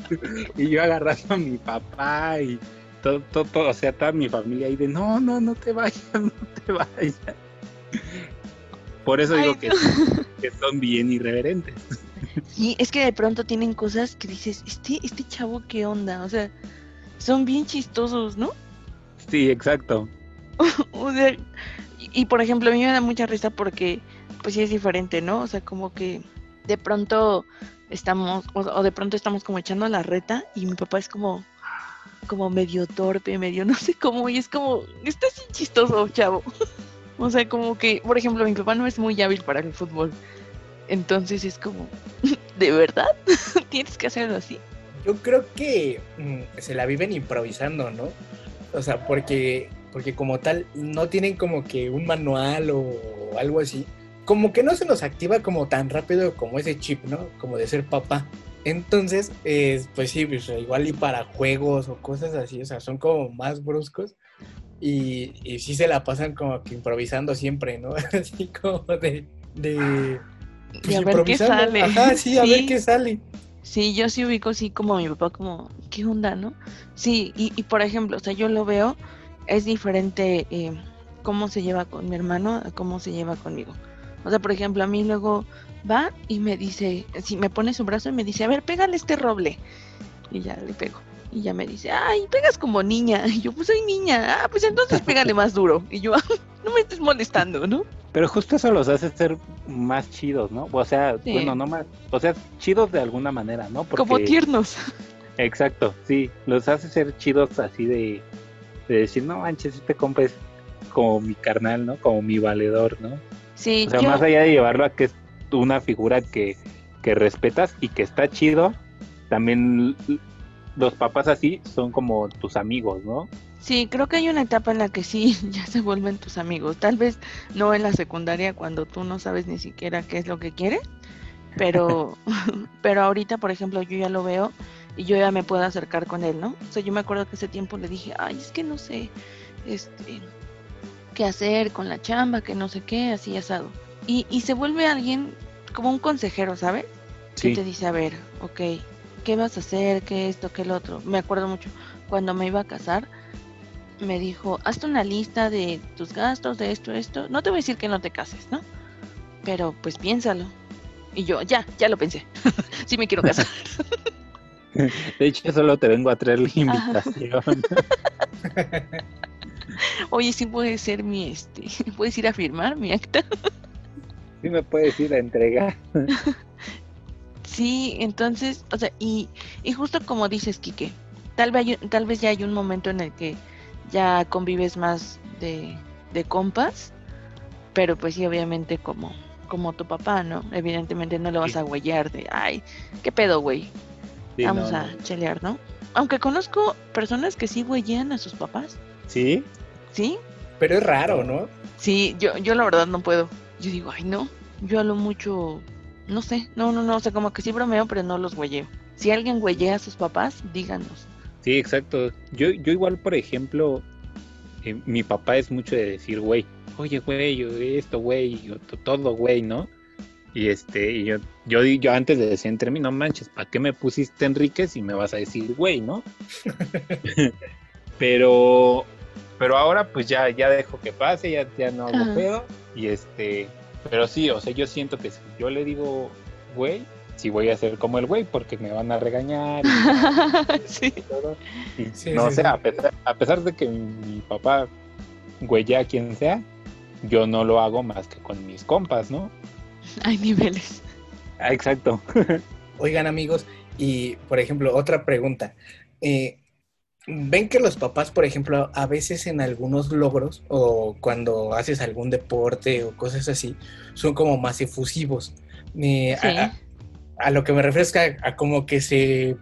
y yo agarrando a mi papá y todo, todo, todo, o sea, toda mi familia ahí de, no, no, no te vayas, no te vayas. Por eso digo Ay, que, que son bien irreverentes. Sí, es que de pronto tienen cosas que dices, este, este chavo, ¿qué onda? O sea, son bien chistosos, ¿no? Sí, exacto. O sea, y, y, por ejemplo, a mí me da mucha risa porque, pues sí es diferente, ¿no? O sea, como que de pronto estamos, o, o de pronto estamos como echando la reta y mi papá es como, como medio torpe, medio no sé cómo, y es como, estás bien chistoso, chavo. O sea, como que, por ejemplo, mi papá no es muy hábil para el fútbol. Entonces es como, ¿de verdad? ¿Tienes que hacerlo así? Yo creo que mm, se la viven improvisando, ¿no? O sea, porque, porque como tal no tienen como que un manual o algo así. Como que no se nos activa como tan rápido como ese chip, ¿no? Como de ser papá. Entonces, eh, pues sí, pues, igual y para juegos o cosas así, o sea, son como más bruscos. Y, y sí se la pasan como que improvisando siempre, ¿no? Así como de... de y a ver qué sale. Ajá, sí, a Sí. ver qué sale. Sí, yo sí ubico así como mi papá, como, ¿qué onda, no? Sí, y, y por ejemplo, o sea, yo lo veo, es diferente eh, cómo se lleva con mi hermano a cómo se lleva conmigo. O sea, por ejemplo, a mí luego va y me dice, si me pone su brazo y me dice, a ver, pégale este roble. Y ya le pego. Y ya me dice, ay, pegas como niña. Y yo, pues soy niña. Ah, pues entonces pégale más duro. Y yo, "Ah, no me estés molestando, ¿no? Pero justo eso los hace ser más chidos, ¿no? O sea, Sí. bueno, no más, o sea, chidos de alguna manera, ¿no? Como tiernos. Exacto, sí, los hace ser chidos así de, de decir, no manches, este compa es como mi carnal, ¿no? Como mi valedor, ¿no? Sí, O sea, yo, más allá de llevarlo a que es una figura que, que respetas y que está chido, también los papás así son como tus amigos, ¿no? Sí, creo que hay una etapa en la que sí, ya se vuelven tus amigos. Tal vez no en la secundaria cuando tú no sabes ni siquiera qué es lo que quieres, pero, pero ahorita, por ejemplo, yo ya lo veo y yo ya me puedo acercar con él, ¿no? O sea, yo me acuerdo que ese tiempo le dije, ay, es que no sé, este, qué hacer con la chamba, que no sé qué, así asado. Y, y se vuelve alguien como un consejero, ¿sabes? que te dice, a ver, ok, ¿qué vas a hacer? ¿Qué esto? ¿Qué el otro? Me acuerdo mucho, cuando me iba a casar, me dijo, hazte una lista de tus gastos, de esto, esto. No te voy a decir que no te cases, ¿no? Pero pues piénsalo. Y yo, ya, ya lo pensé. sí me quiero casar. De hecho, solo te vengo a traer la invitación. Oye, sí puede ser mi, este, puedes ir a firmar mi acta. Sí me puedes ir a entregar. Sí, entonces, o sea, y, y justo como dices, Quique, tal vez, tal vez ya hay un momento en el que ya convives más de, de compas, pero pues sí, obviamente como, como tu papá, ¿no? Evidentemente no lo vas a huellar de, ay, ¿qué pedo, güey? Sí, Vamos no, a no. chelear, ¿no? Aunque conozco personas que sí huellean a sus papás, Sí, ¿sí? Pero es raro, ¿no? Sí, yo, yo la verdad no puedo. Yo digo, ay, no, yo a lo mucho, no sé, no, no, no, o sea, como que sí bromeo, pero no los huelleo. Si alguien huellea a sus papás, díganos. sí, exacto. Yo, yo igual, por ejemplo, eh, mi papá es mucho de decir, güey, oye, güey, o esto, güey, todo, güey, ¿no? Y este, y yo, yo, yo antes de decir entre mí, no manches, ¿para qué me pusiste Enrique si me vas a decir, güey, ¿no? pero, pero ahora pues ya, ya dejo que pase, ya, ya no hago Ajá. pedo. Y este, pero sí, o sea, yo siento que si yo le digo, güey, sí voy a ser como el güey porque me van a regañar. y- sí. todo. Y Sí, no sí, sé, sí. A, pesar, a pesar de que mi papá güeyea a quien sea, yo no lo hago más que con mis compas, ¿no? Hay niveles. Ah, exacto. Oigan amigos, y por ejemplo, otra pregunta. Eh, ¿Ven que los papás, por ejemplo, a veces en algunos logros o cuando haces algún deporte o cosas así, son como más efusivos? Eh, a- Sí. a, a lo que me refiero es que a, a como que se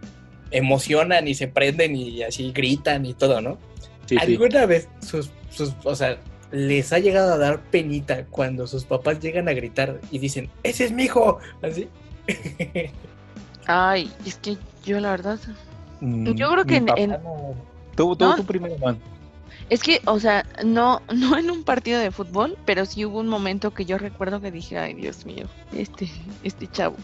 emocionan y se prenden y así gritan y todo, ¿no? Sí, sí. ¿Alguna vez sus, sus, o sea, les ha llegado a dar penita cuando sus papás llegan a gritar y dicen, ese es mi hijo? Así. Ay, es que yo la verdad, yo creo que en- papá en- no- Tú, tú, ¿No? tú primero, man. es que, o sea, no, no en un partido de fútbol, pero sí hubo un momento que yo recuerdo que dije, ay, Dios mío, este, este chavo.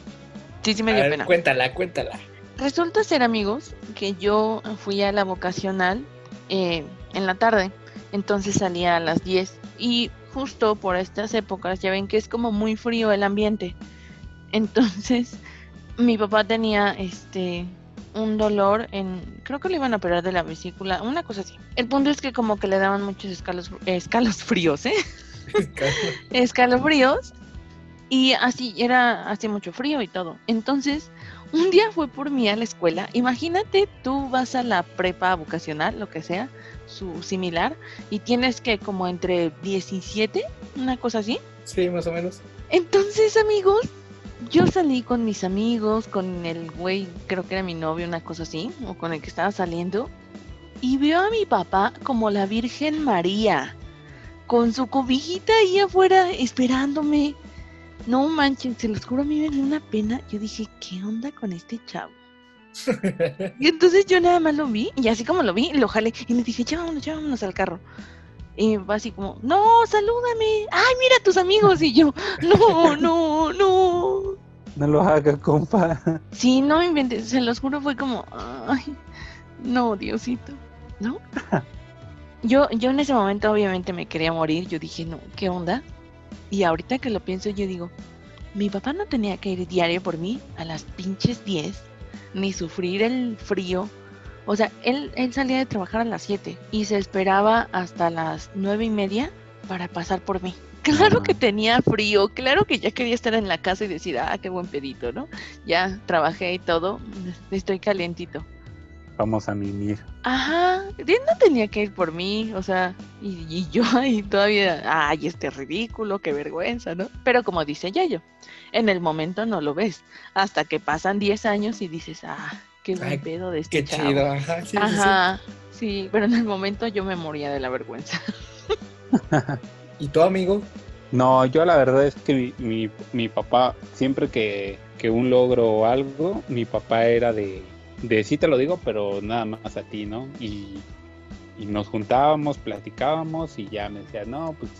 Sí, sí me A dio ver, pena. cuéntala, cuéntala. Resulta ser, amigos, que yo fui a la vocacional eh, en la tarde, entonces salía a las 10 y justo por estas épocas ya ven que es como muy frío el ambiente. Entonces, mi papá tenía este un dolor en, creo que le iban a operar de la vesícula, una cosa así. El punto es que como que le daban muchos escalos, escalos fríos, ¿eh? escalofríos y así era hace mucho frío y todo. Entonces, un día fue por mí a la escuela. Imagínate, tú vas a la prepa vocacional, lo que sea, su similar, y tienes que como entre 17, una cosa así. Sí, más o menos. Entonces, amigos, yo salí con mis amigos, con el güey, creo que era mi novio, una cosa así, o con el que estaba saliendo, y veo a mi papá como la Virgen María, con su cobijita ahí afuera esperándome. No manchen, se los juro, a mí me dio una pena. Yo dije, ¿qué onda con este chavo? Y entonces yo nada más lo vi, y así como lo vi, lo jalé, y le dije, ya vámonos, ya vámonos al carro. Y va así como, no, salúdame. Ay, mira a tus amigos. Y yo, no, no, no. No lo haga, compa. Sí, no me inventes, se los juro, fue como, ay, no, Diosito, ¿no? Yo, yo en ese momento obviamente me quería morir, yo dije, no, ¿qué onda? Y ahorita que lo pienso, yo digo, mi papá no tenía que ir diario por mí a las pinches 10, ni sufrir el frío. O sea, él, él salía de trabajar a las 7 y se esperaba hasta las nueve y media para pasar por mí. Claro que tenía frío, claro que ya quería estar en la casa y decir, ah, qué buen pedito, ¿no? Ya trabajé y todo, estoy calientito. Vamos a mimir. Ajá, él no tenía que ir por mí, o sea, y, y yo ahí todavía, ay, este ridículo, qué vergüenza, ¿no? Pero como dice Yayo, en el momento no lo ves, hasta que pasan 10 años y dices, ah, qué buen Ay, pedo de este Qué chavo. chido, ajá. Sí, sí, sí. Ajá, sí, pero en el momento yo me moría de la vergüenza. ¿Y tu amigo? No, yo la verdad es que mi, mi, mi papá, siempre que, que un logro o algo, mi papá era de, de sí te lo digo, pero nada más a ti, ¿no? Y, y nos juntábamos, platicábamos y ya me decía, no, pues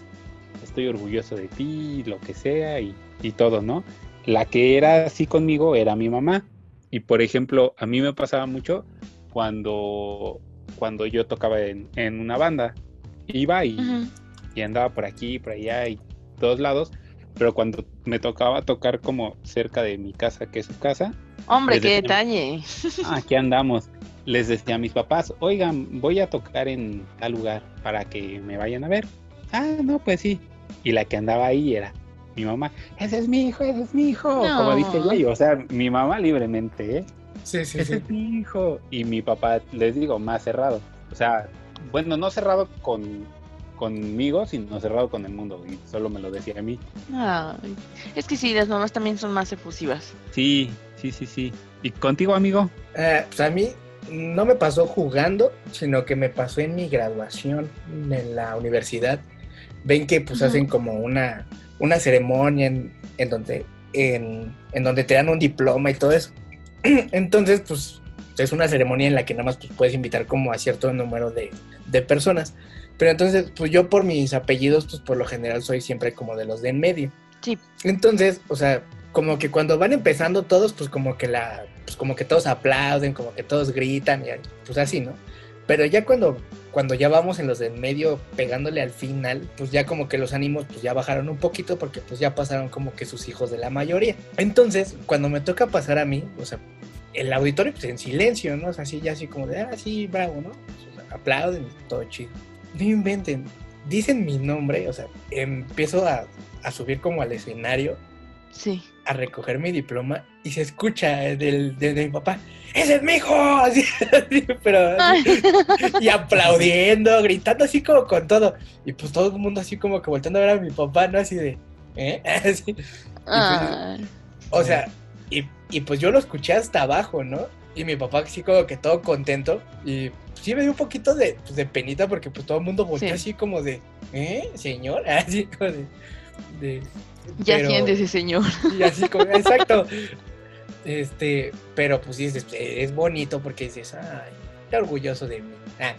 estoy orgulloso de ti, lo que sea y, y todo, ¿no? La que era así conmigo era mi mamá. Y por ejemplo, a mí me pasaba mucho cuando, cuando yo tocaba en, en una banda. Iba y, andaba por aquí, por allá y todos lados, pero cuando me tocaba tocar como cerca de mi casa, que es su casa, Hombre, qué detalle. "Ah, aquí andamos. Les decía a mis papás, oigan, voy a tocar en tal lugar para que me vayan a ver. Ah, no, pues sí. Y la que andaba ahí era mi mamá, ese es mi hijo, ese es mi hijo, No. como dice ella, y, o sea, mi mamá libremente, ¿eh? Sí, sí, ese sí. es mi hijo. Y mi papá, les digo, más cerrado. O sea, bueno, no cerrado con conmigo, sino cerrado con el mundo. Y solo me lo decía a mí. Ay, es que sí, las mamás también son más efusivas. Sí, sí, sí, sí. ¿Y contigo, amigo? Eh, pues a mí no me pasó jugando, sino que me pasó en mi graduación en la universidad. Ven que pues hacen como una, una ceremonia en, en donde, en, en donde te dan un diploma y todo eso. Entonces, pues es una ceremonia en la que nada más pues, puedes invitar como a cierto número de, de personas. Pero entonces, pues yo por mis apellidos, pues por lo general soy siempre como de los de en medio. Sí. Entonces, o sea, como que cuando van empezando todos, pues como que la, pues como que todos aplauden, como que todos gritan, y pues así, ¿no? Pero ya cuando, cuando ya vamos en los de en medio pegándole al final, pues ya como que los ánimos pues ya bajaron un poquito porque pues ya pasaron como que sus hijos de la mayoría. Entonces, cuando me toca pasar a mí, o sea, el auditorio pues en silencio, ¿no? O sea, así ya así como de, ah, sí, bravo, ¿no? O sea, aplauden, todo chido. No inventen, dicen mi nombre, o sea, empiezo a, a subir como al escenario Sí. a recoger mi diploma y se escucha del, de, de mi papá, ¡ese es mi hijo! Así, así, pero así, y aplaudiendo, gritando así como con todo. Y pues todo el mundo así como que volteando a ver a mi papá, ¿no? Así de, ¿eh? Así. Ay, O sea, y, y pues yo lo escuché hasta abajo, ¿no? Y mi papá así como que todo contento. Y sí me dio un poquito de, pues, de penita porque pues todo el mundo volteó Sí. así como de, ¿eh? Señor, así como de... de ya pero- siéntese, señor. y así como, exacto. Este, pero pues sí, es, es bonito porque dices, ay, qué orgulloso de mí. Ah,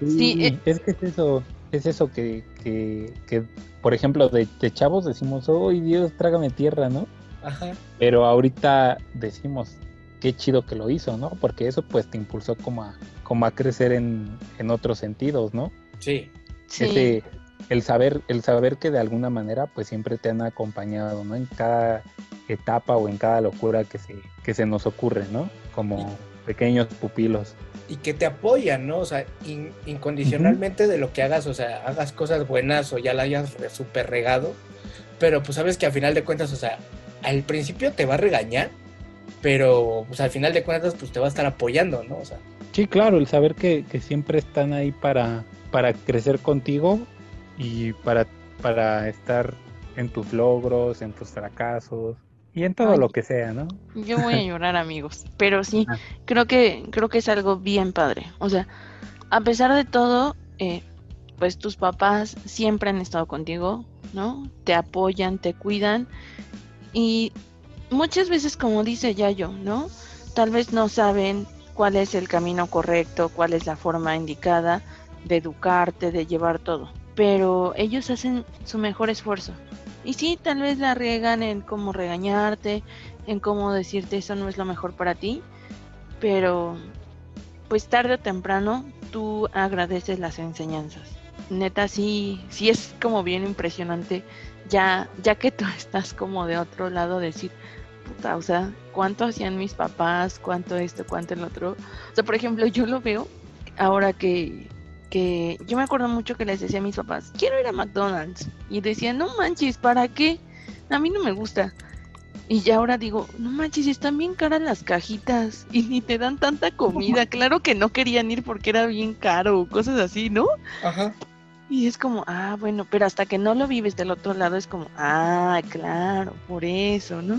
Sí, eh. es que es eso, es eso que, que, que, por ejemplo, de, de chavos decimos, ¡oh, Dios, trágame tierra, ¿no? ajá. Pero ahorita decimos, qué chido que lo hizo, ¿no? Porque eso pues te impulsó como a, como a crecer en, en otros sentidos, ¿no? Sí, Sí. Ese, el saber, el saber que de alguna manera pues siempre te han acompañado, ¿no? En cada etapa o en cada locura que se, que se nos ocurre, ¿no? Como pequeños pupilos. y que te apoyan, ¿no? O sea, in- incondicionalmente de lo que hagas, o sea, hagas cosas buenas o ya la hayas re- super regado, pero pues sabes que al final de cuentas, o sea, al principio te va a regañar, pero pues al final de cuentas pues te va a estar apoyando, ¿no? O sea, Sí, claro, el saber que, que siempre están ahí para, para crecer contigo y para, para estar en tus logros, en tus fracasos y en todo Ay. lo que sea, ¿no? Yo voy a llorar, amigos. Pero sí, Ah. creo que, creo que es algo bien padre. O sea, a pesar de todo, eh, pues tus papás siempre han estado contigo, ¿no? Te apoyan, te cuidan. Y muchas veces, como dice Yayo, ¿no? Tal vez no saben cuál es el camino correcto, cuál es la forma indicada de educarte, de llevar todo. Pero ellos hacen su mejor esfuerzo. Y sí, tal vez la riegan en cómo regañarte, en cómo decirte eso no es lo mejor para ti, pero pues tarde o temprano tú agradeces las enseñanzas. Neta, sí, sí es como bien impresionante, ya, ya que tú estás como de otro lado, decir, puta, o sea, cuánto hacían mis papás, cuánto esto, cuánto el otro. O sea, por ejemplo, yo lo veo ahora que, que yo me acuerdo mucho que les decía a mis papás, quiero ir a McDonald's. Y decían, no manches, ¿para qué? A mí no me gusta. Y ya ahora digo, no manches, están bien caras las cajitas y ni te dan tanta comida. Claro que no querían ir porque era bien caro cosas así, ¿no? ajá. Y es como, ah, bueno, pero hasta que no lo vives del otro lado es como, ah, claro, por eso, ¿no?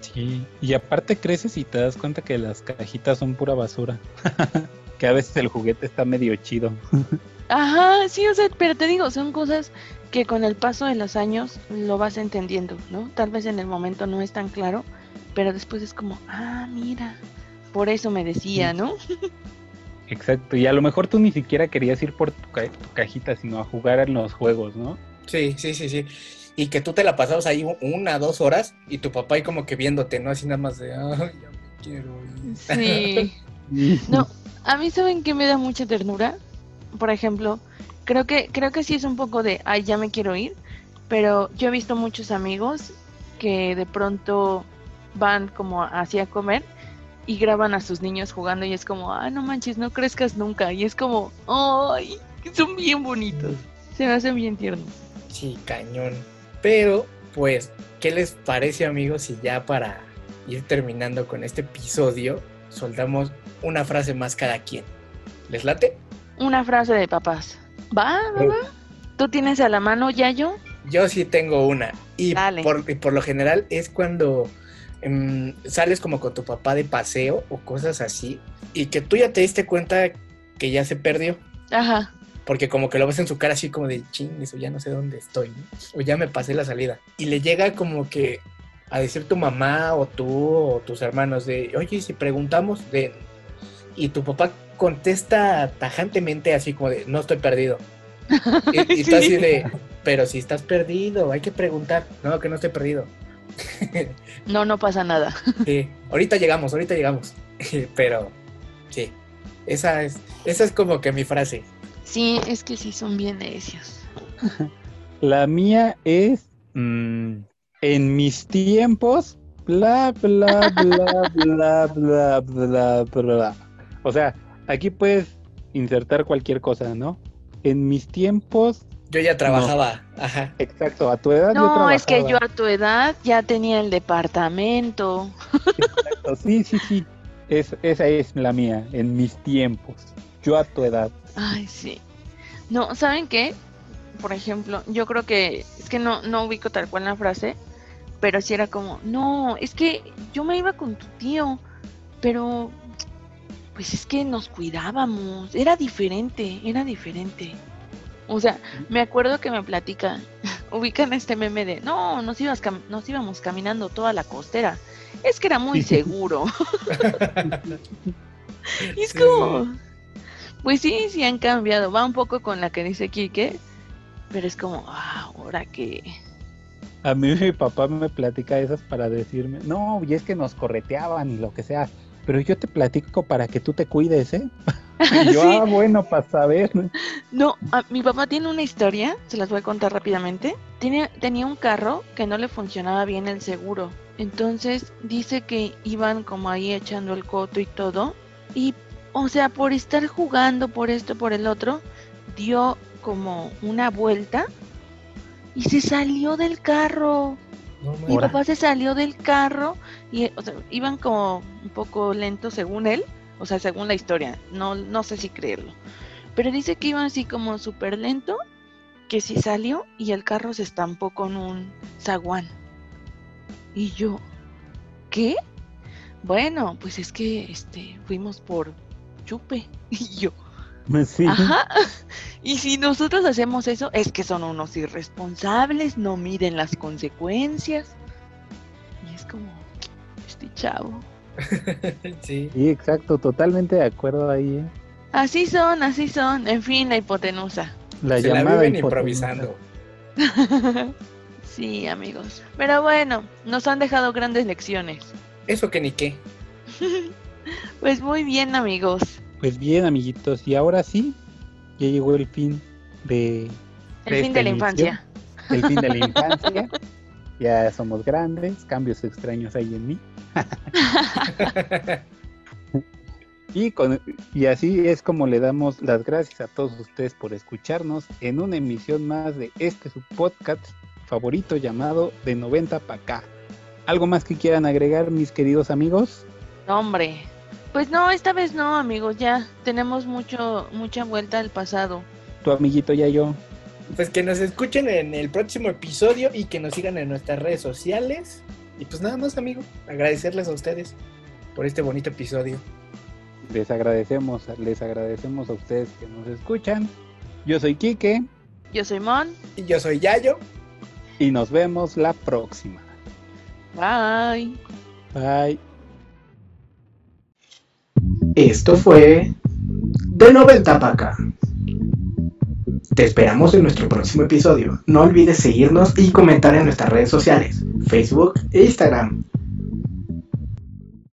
Sí. Y aparte creces y te das cuenta que las cajitas son pura basura. que a veces el juguete está medio chido. Ajá, sí, o sea, pero te digo, son cosas que con el paso de los años lo vas entendiendo, ¿no? Tal vez en el momento no es tan claro, pero después es como, ah, mira, por eso me decía, ¿no? Exacto. Y a lo mejor tú ni siquiera querías ir por tu, ca- tu cajita, sino a jugar en los juegos, ¿no? Sí, sí, sí, sí. Y que tú te la pasabas ahí una, dos horas y tu papá ahí como que viéndote, ¿no? Así nada más de, ay, ya me quiero ir. Sí. No, a mí saben que me da mucha ternura. Por ejemplo, creo que creo que sí es un poco de, ay, ya me quiero ir, pero yo he visto muchos amigos que de pronto van como hacia comer y graban a sus niños jugando y es como, ah, no manches, no crezcas nunca. Y es como, ay, son bien bonitos. Se me hacen bien tiernos. Sí, cañón. Pero, Pues, ¿qué les parece amigos si ya para ir terminando con este episodio soltamos una frase más cada quien? ¿Les late? Una frase de papás. Va, va, va. ¿Tú tienes a la mano, Yayo? Yo sí tengo una. Y por, y por lo general es cuando em, sales como con tu papá de paseo o cosas así y que tú ya te diste cuenta que ya se perdió. Ajá. Porque como que lo ves en su cara así como de ching, eso ya no sé dónde estoy, ¿no? O ya me pasé la salida. Y le llega como que a decir tu mamá o tú o tus hermanos de, oye, si preguntamos de... Y tu papá contesta tajantemente así como de, no estoy perdido. Y, y tú así de, pero si estás perdido, hay que preguntar. No, que no estoy perdido. No, no pasa nada. Sí, ahorita llegamos, ahorita llegamos. Pero, sí, esa es, esa es como que mi frase. Sí, es que sí son bien necios. La mía es mm, en mis tiempos, bla, bla, bla, bla, bla, bla, bla. O sea, aquí puedes insertar cualquier cosa, ¿no? En mis tiempos, Yo ya trabajaba, ajá. exacto, a tu edad yo No, es que yo a tu edad ya tenía el departamento. Exacto, Sí, sí, sí. Es, esa es la mía, en mis tiempos. Yo a tu edad. Ay, sí. No, ¿saben qué? Por ejemplo, yo creo que es que no, no ubico tal cual la frase, pero sí era como, no, es que yo me iba con tu tío, pero pues es que nos cuidábamos, era diferente, era diferente. O sea, me acuerdo que me platica, ubican este meme de, no, nos, ibas cam- nos íbamos caminando toda la costera, es que era muy seguro. Y es como, pues sí, sí han cambiado. Va un poco con la que dice Quique, pero es como, ah, ahora que. A mí mi papá me platica esas para decirme, no, y es que nos correteaban y lo que sea, pero yo te platico para que tú te cuides, ¿eh? Y yo, Sí. ah, bueno, para saber. No, a- mi papá tiene una historia, se las voy a contar rápidamente. Tiene, tenía un carro que no le funcionaba bien el seguro. Entonces dice que iban como ahí echando el coto y todo. Y, o sea, por estar jugando por esto, por el otro, dio como una vuelta y se salió del carro. No, Mi papá se salió del carro y o sea, iban como un poco lentos según él, o sea, según la historia, no, no sé si creerlo. Pero dice que iban así como súper lento, que si salió y el carro se estampó con un zaguán. Y yo, ¿qué? Bueno, pues es que este fuimos por chupe. Y yo, Sí. Ajá. Y si nosotros hacemos eso, es que son unos irresponsables, no miden las consecuencias. Y es como, este chavo. sí. Sí, exacto, totalmente de acuerdo ahí. ¿eh? Así son, así son. En fin, la hipotenusa. La Se la llamada viven hipotenusa. improvisando. sí, amigos. Pero bueno, nos han dejado grandes lecciones. Eso que ni qué. Pues muy bien, amigos. Pues bien, amiguitos, y ahora sí, ya llegó el fin de El De fin de la infancia. el fin de la infancia. ya somos grandes, cambios extraños hay en mí. Y, con, y así es como le damos las gracias a todos ustedes por escucharnos en una emisión más de este su podcast favorito llamado De 90 para acá. ¿Algo más que quieran agregar, mis queridos amigos? No, hombre. Pues no, esta vez no, amigos. Ya tenemos mucho, mucha vuelta al pasado. Tu amiguito ya yo. Pues que nos escuchen en el próximo episodio y que nos sigan en nuestras redes sociales. Y pues nada más, amigo, agradecerles a ustedes por este bonito episodio. Les agradecemos, les agradecemos a ustedes que nos escuchan. Yo soy Quique Yo soy Mon. Y yo soy Yayo. y nos vemos la próxima. Bye. Bye. Esto fue De 90 para. Te esperamos en nuestro próximo episodio. No olvides seguirnos y comentar en nuestras redes sociales, Facebook e Instagram.